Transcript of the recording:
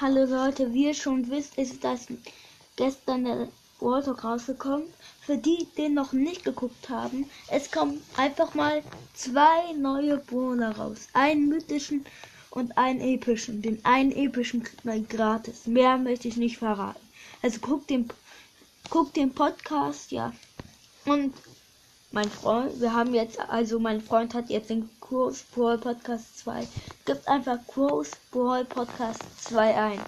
Hallo Leute, wie ihr schon wisst, ist das gestern der World Talk rausgekommen. Für die, die noch nicht geguckt haben, es kommen einfach mal zwei neue Brawler raus. Einen mythischen und einen epischen. Den einen epischen kriegt man gratis. Mehr möchte ich nicht verraten. Also guckt den, guckt den Podcast, ja. Und mein Freund, wir haben jetzt, also mein Freund hat jetzt den Kurs Brawl Podcast 2. Gibt einfach Kurs Brawl Podcast 2 ein.